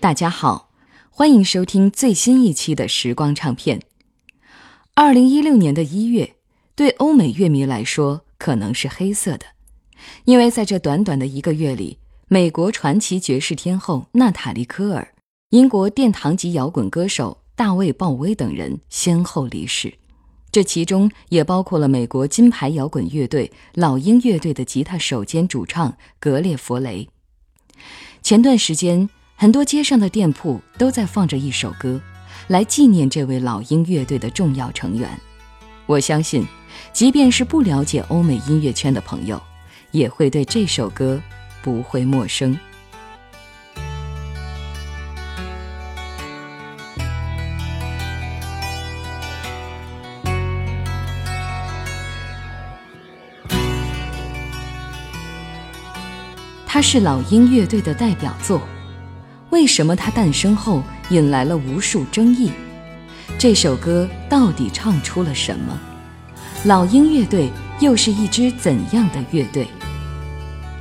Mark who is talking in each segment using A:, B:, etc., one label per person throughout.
A: 大家好，欢迎收听最新一期的时光唱片。二零一六年的一月，对欧美乐迷来说可能是黑色的，因为在这短短的一个月里，美国传奇爵士天后娜塔莉·科尔、英国殿堂级摇滚歌手大卫·鲍威等人先后离世。这其中也包括了美国金牌摇滚乐队老鹰乐队的吉他手兼主唱格列佛雷。前段时间，很多街上的店铺都在放着一首歌，来纪念这位老鹰乐队的重要成员。我相信，即便是不了解欧美音乐圈的朋友，也会对这首歌不会陌生。它是老鹰乐队的代表作，为什么它诞生后引来了无数争议？这首歌到底唱出了什么？老鹰乐队又是一支怎样的乐队？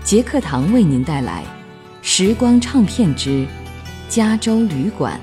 A: 杰克堂为您带来《时光唱片之加州旅馆》。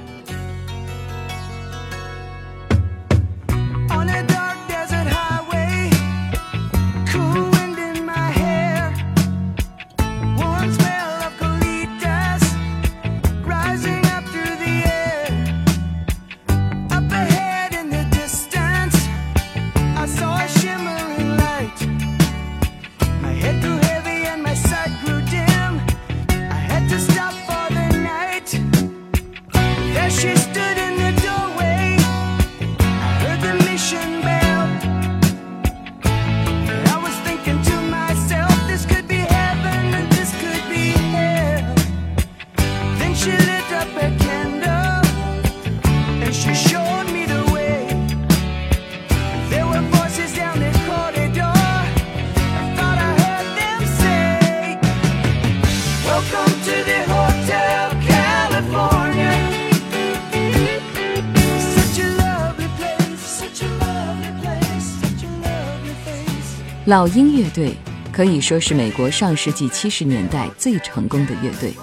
A: 老鹰乐队可以说是美国上世纪七十年代最成功的乐队，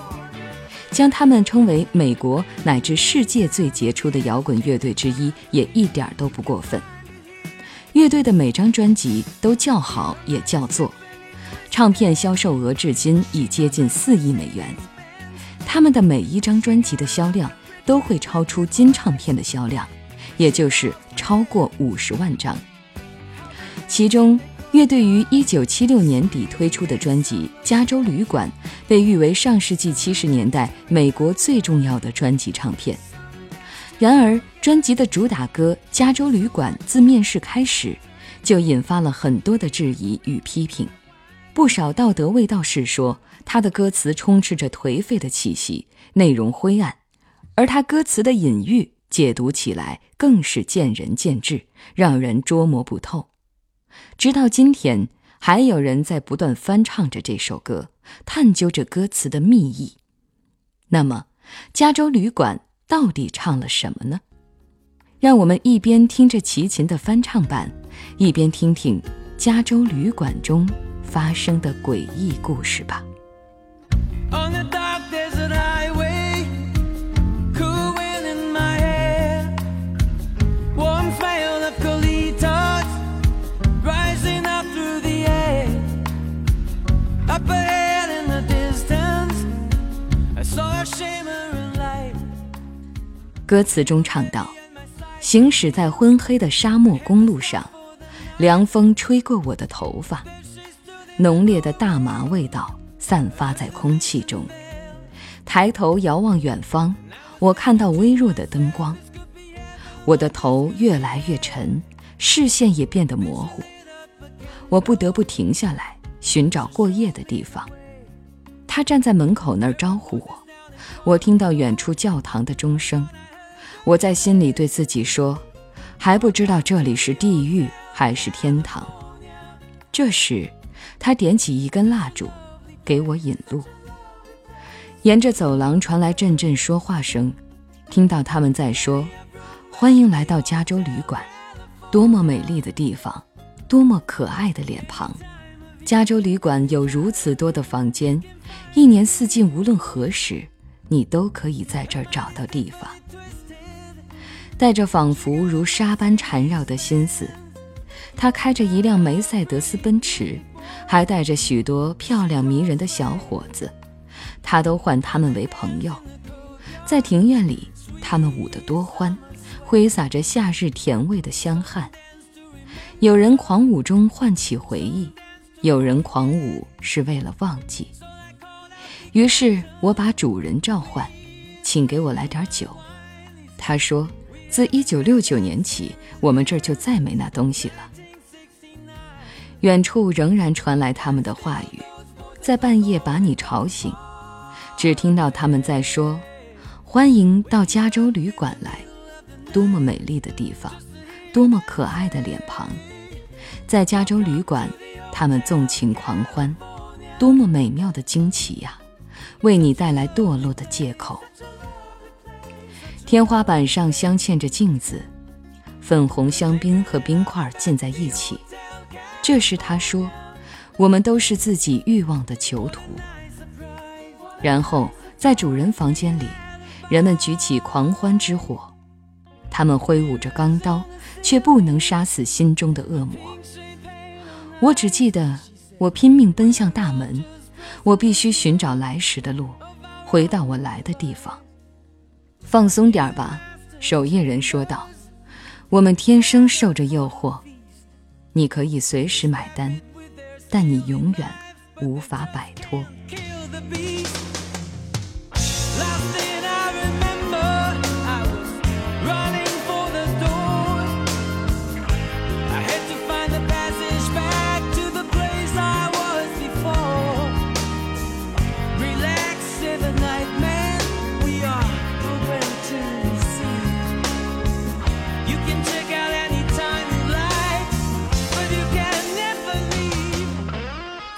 A: 将他们称为美国乃至世界最杰出的摇滚乐队之一，也一点都不过分。乐队的每张专辑都叫好也叫座，唱片销售额至今已接近四亿美元。他们的每一张专辑的销量都会超出金唱片的销量，也就是超过五十万张，其中。乐队于一九七六年底推出的专辑《加州旅馆》被誉为上世纪七十年代美国最重要的专辑唱片。然而，专辑的主打歌《加州旅馆》自面世开始就引发了很多的质疑与批评。不少道德卫道士说，他的歌词充斥着颓废的气息，内容灰暗；而他歌词的隐喻解读起来更是见仁见智，让人捉摸不透。直到今天，还有人在不断翻唱着这首歌，探究着歌词的密意。那么，《加州旅馆》到底唱了什么呢？让我们一边听着齐秦的翻唱版，一边听听《加州旅馆》中发生的诡异故事吧。歌词中唱道：“行驶在昏黑的沙漠公路上，凉风吹过我的头发，浓烈的大麻味道散发在空气中。抬头遥望远方，我看到微弱的灯光。我的头越来越沉，视线也变得模糊。我不得不停下来寻找过夜的地方。他站在门口那儿招呼我，我听到远处教堂的钟声。”我在心里对自己说：“还不知道这里是地狱还是天堂。”这时，他点起一根蜡烛，给我引路。沿着走廊传来阵阵说话声，听到他们在说：“欢迎来到加州旅馆，多么美丽的地方，多么可爱的脸庞。加州旅馆有如此多的房间，一年四季无论何时，你都可以在这儿找到地方。带着仿佛如沙般缠绕的心思，他开着一辆梅赛德斯奔驰，还带着许多漂亮迷人的小伙子，他都唤他们为朋友。在庭院里，他们舞得多欢，挥洒着夏日甜味的香汗。有人狂舞中唤起回忆，有人狂舞是为了忘记。于是我把主人召唤，请给我来点酒。他说。自一九六九年起，我们这儿就再没那东西了。远处仍然传来他们的话语，在半夜把你吵醒，只听到他们在说：“欢迎到加州旅馆来，多么美丽的地方，多么可爱的脸庞。”在加州旅馆，他们纵情狂欢，多么美妙的惊奇呀！为你带来堕落的借口。天花板上镶嵌着镜子，粉红香槟和冰块浸在一起。这时他说：“我们都是自己欲望的囚徒。”然后在主人房间里，人们举起狂欢之火，他们挥舞着钢刀，却不能杀死心中的恶魔。我只记得，我拼命奔向大门，我必须寻找来时的路，回到我来的地方。放松点儿吧，守夜人说道。我们天生受着诱惑，你可以随时买单，但你永远无法摆脱。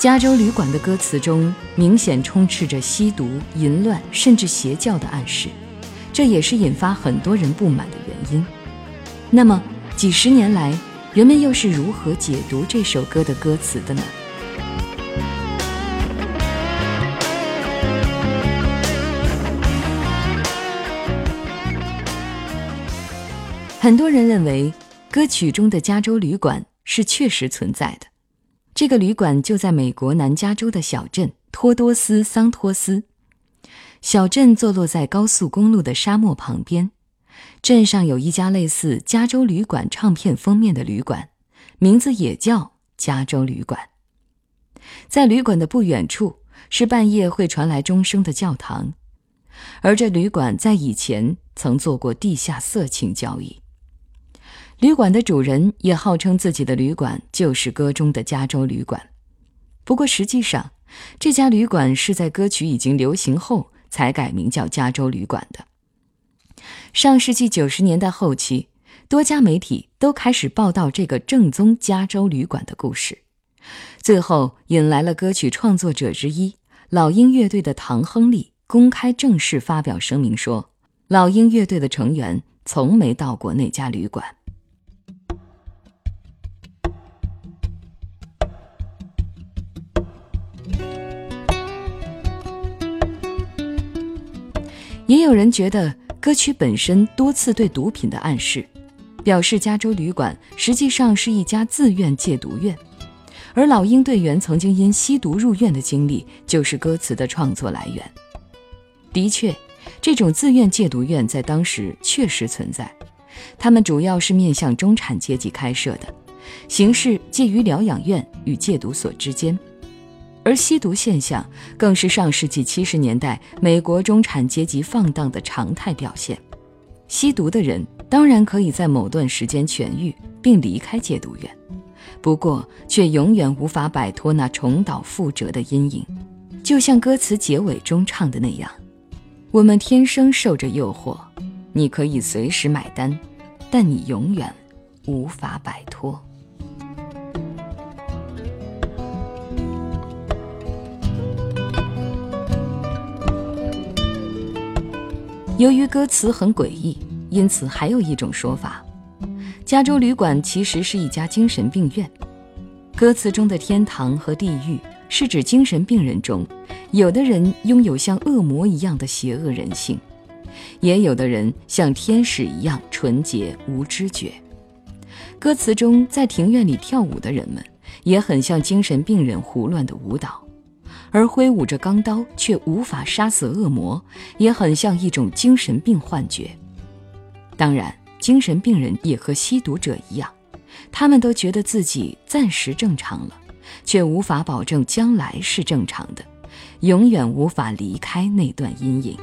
A: 加州旅馆的歌词中明显充斥着吸毒、淫乱，甚至邪教的暗示，这也是引发很多人不满的原因。那么，几十年来，人们又是如何解读这首歌的歌词的呢？很多人认为，歌曲中的加州旅馆是确实存在的。这个旅馆就在美国南加州的小镇托多斯桑托斯。小镇坐落在高速公路的沙漠旁边，镇上有一家类似加州旅馆唱片封面的旅馆，名字也叫加州旅馆。在旅馆的不远处是半夜会传来钟声的教堂，而这旅馆在以前曾做过地下色情交易。旅馆的主人也号称自己的旅馆就是歌中的加州旅馆，不过实际上，这家旅馆是在歌曲已经流行后才改名叫加州旅馆的。上世纪九十年代后期，多家媒体都开始报道这个正宗加州旅馆的故事，最后引来了歌曲创作者之一老鹰乐队的唐·亨利公开正式发表声明说，老鹰乐队的成员从没到过那家旅馆。也有人觉得歌曲本身多次对毒品的暗示，表示加州旅馆实际上是一家自愿戒毒院，而老鹰队员曾经因吸毒入院的经历就是歌词的创作来源。的确，这种自愿戒毒院在当时确实存在，他们主要是面向中产阶级开设的，形式介于疗养院与戒毒所之间。而吸毒现象更是上世纪七十年代美国中产阶级放荡的常态表现。吸毒的人当然可以在某段时间痊愈并离开戒毒院，不过却永远无法摆脱那重蹈覆辙的阴影。就像歌词结尾中唱的那样：“我们天生受着诱惑，你可以随时买单，但你永远无法摆脱。”由于歌词很诡异，因此还有一种说法：加州旅馆其实是一家精神病院。歌词中的天堂和地狱是指精神病人中有的人拥有像恶魔一样的邪恶人性，也有的人像天使一样纯洁无知觉。歌词中在庭院里跳舞的人们，也很像精神病人胡乱的舞蹈；而挥舞着钢刀却无法杀死恶魔，也很像一种精神病幻觉。当然，精神病人也和吸毒者一样，他们都觉得自己暂时正常了，却无法保证将来是正常的。永远无法离开那段阴影。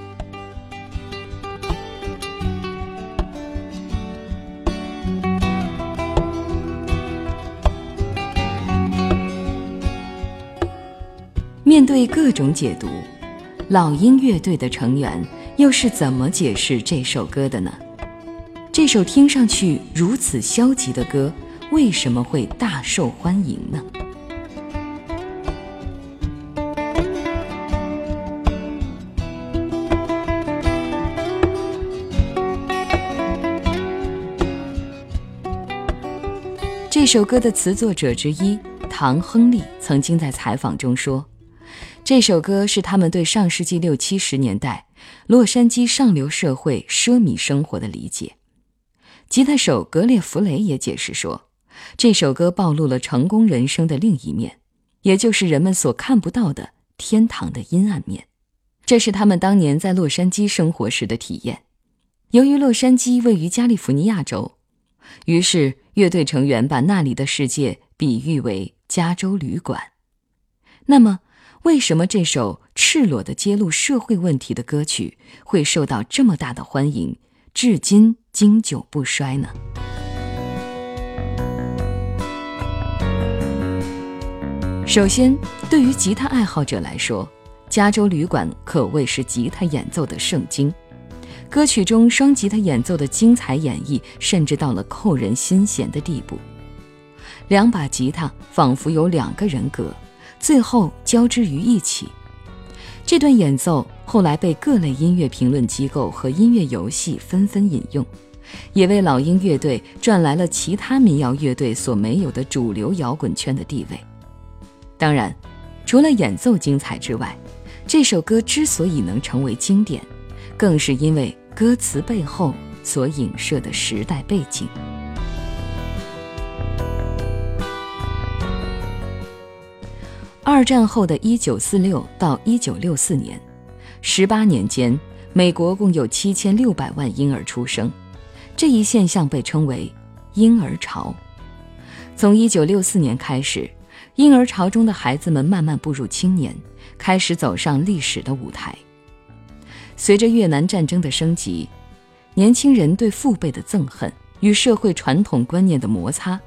A: 面对各种解读，老鹰乐队的成员又是怎么解释这首歌的呢？这首听上去如此消极的歌，为什么会大受欢迎呢？这首歌的词作者之一唐·亨利曾经在采访中说：“这首歌是他们对上世纪六七十年代洛杉矶上流社会奢靡生活的理解。”吉他手格列弗雷也解释说：“这首歌暴露了成功人生的另一面，也就是人们所看不到的天堂的阴暗面。这是他们当年在洛杉矶生活时的体验。由于洛杉矶位于加利福尼亚州。”于是，乐队成员把那里的世界比喻为加州旅馆。那么，为什么这首赤裸的揭露社会问题的歌曲会受到这么大的欢迎，至今经久不衰呢？首先，对于吉他爱好者来说，加州旅馆可谓是吉他演奏的圣经。歌曲中双吉他演奏的精彩演绎，甚至到了扣人心弦的地步。两把吉他仿佛有两个人格，最后交织于一起。这段演奏后来被各类音乐评论机构和音乐游戏纷纷引用，也为老鹰乐队赚来了其他民谣乐队所没有的主流摇滚圈的地位。当然，除了演奏精彩之外，这首歌之所以能成为经典，更是因为。歌词背后所影射的时代背景。二战后的一九四六到一九六四年，十八年间，美国共有七千六百万婴儿出生，这一现象被称为“婴儿潮”。从一九六四年开始，婴儿潮中的孩子们慢慢步入青年，开始走上历史的舞台。随着越南战争的升级，年轻人对父辈的憎恨与社会传统观念的摩擦，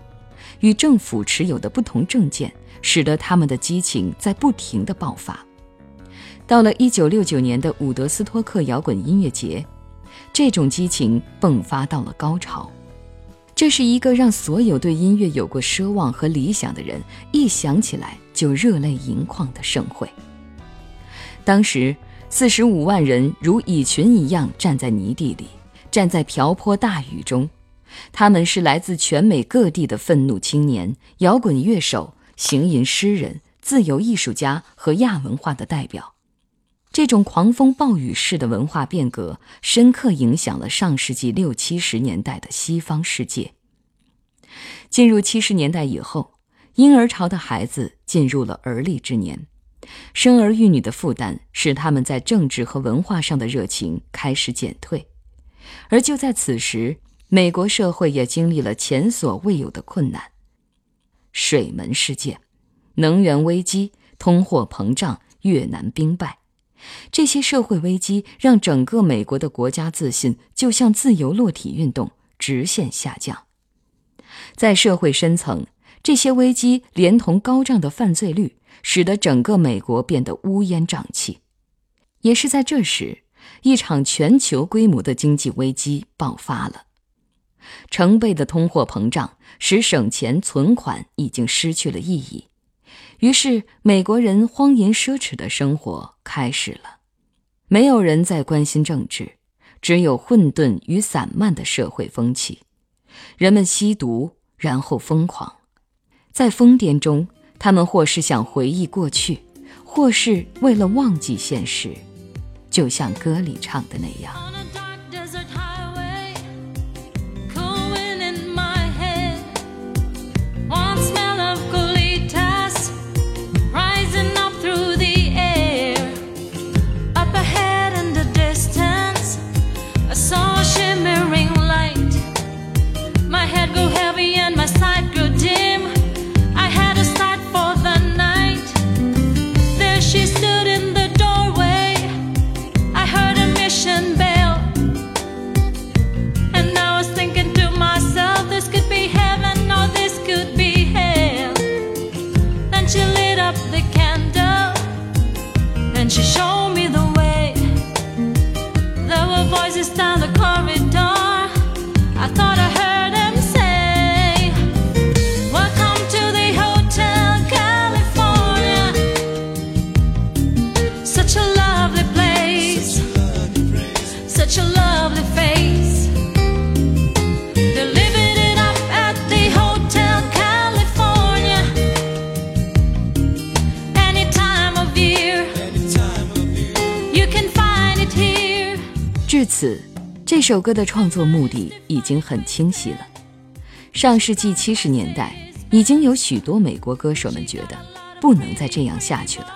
A: 与政府持有的不同政见，使得他们的激情在不停的爆发。到了1969年的伍德斯托克摇滚音乐节，这种激情迸发到了高潮。这是一个让所有对音乐有过奢望和理想的人一想起来就热泪盈眶的盛会。当时。四十五万人如蚁群一样站在泥地里，站在瓢泼大雨中。他们是来自全美各地的愤怒青年、摇滚乐手、行吟诗人、自由艺术家和亚文化的代表。这种狂风暴雨式的文化变革，深刻影响了上世纪六七十年代的西方世界。进入七十年代以后，婴儿潮的孩子进入了而立之年。生儿育女的负担使他们在政治和文化上的热情开始减退，而就在此时，美国社会也经历了前所未有的困难：水门事件、能源危机、通货膨胀、越南兵败。这些社会危机让整个美国的国家自信就像自由落体运动直线下降。在社会深层，这些危机连同高涨的犯罪率。使得整个美国变得乌烟瘴气，也是在这时，一场全球规模的经济危机爆发了。成倍的通货膨胀使省钱存款已经失去了意义，于是美国人荒淫奢侈的生活开始了。没有人再关心政治，只有混沌与散漫的社会风气。人们吸毒，然后疯狂，在疯癫中。他们或是想回忆过去，或是为了忘记现实，就像歌里唱的那样。首歌的创作目的已经很清晰了。上世纪七十年代，已经有许多美国歌手们觉得不能再这样下去了。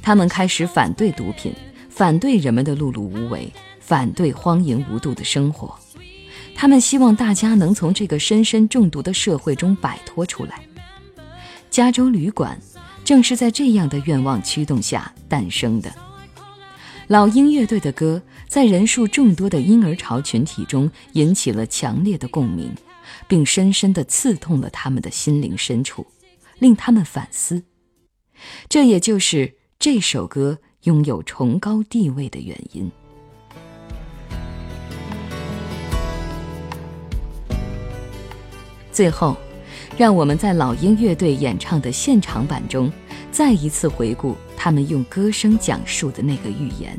A: 他们开始反对毒品，反对人们的碌碌无为，反对荒淫无度的生活。他们希望大家能从这个深深中毒的社会中摆脱出来。加州旅馆正是在这样的愿望驱动下诞生的。老鹰乐队的歌在人数众多的婴儿潮群体中引起了强烈的共鸣，并深深地刺痛了他们的心灵深处，令他们反思。这也就是这首歌拥有崇高地位的原因。最后，让我们在老鹰乐队演唱的现场版中。再一次回顾他们用歌声讲述的那个预言，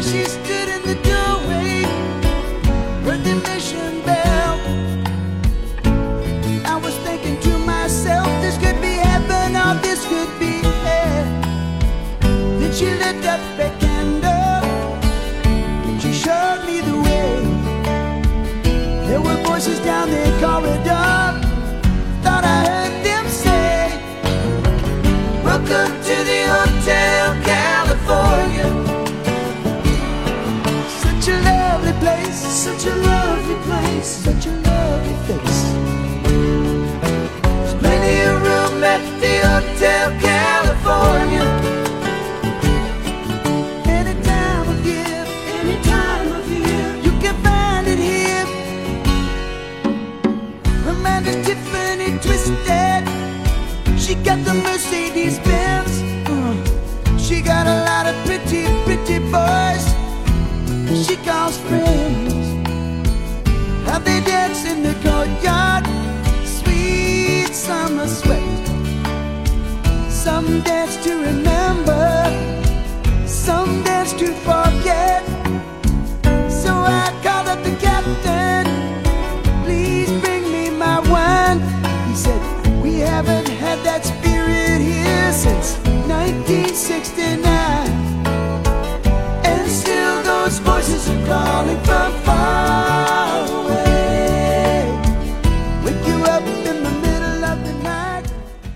B: She stood in the doorway, Hotel California. Any time of year, any time of year, you can find it here. Amanda's Tiffany twisted. She got the Mercedes Benz. Uh, she got a lot of pretty, pretty boys. She calls friends. How they dance in the courtyard. Sweet summer sweat. Some dance to remember. Some dance to forget. So I called up the captain. Please bring me my wine. He said, We haven't had that spirit here since 1969. And still those voices are calling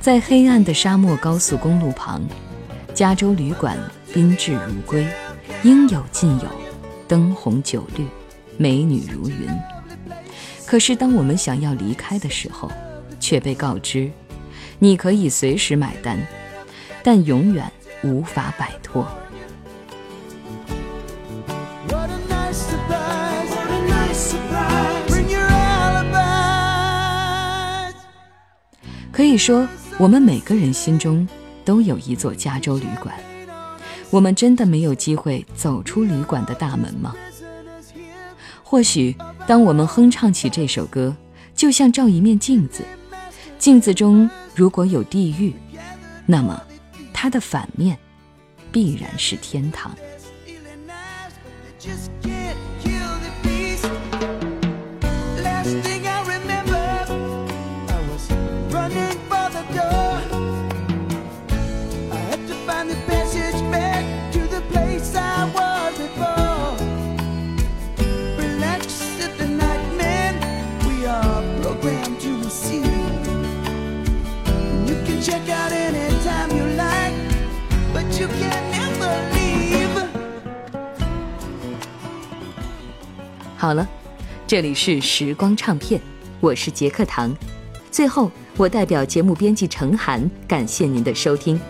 A: 在黑暗的沙漠高速公路旁，加州旅馆宾至如归，应有尽有，灯红酒绿，美女如云。可是当我们想要离开的时候，却被告知，你可以随时买单，但永远无法摆脱。可以说，我们每个人心中都有一座加州旅馆，
B: 我们真的没有机会走出旅馆的大门吗？或许，当我们哼唱起这首歌，就像照一面镜子，镜子中如果有地狱，那么它的反面必然是天堂。好了，这里是时光唱片，我是杰克唐。最后，我代表节目编辑程涵，感谢您的收听。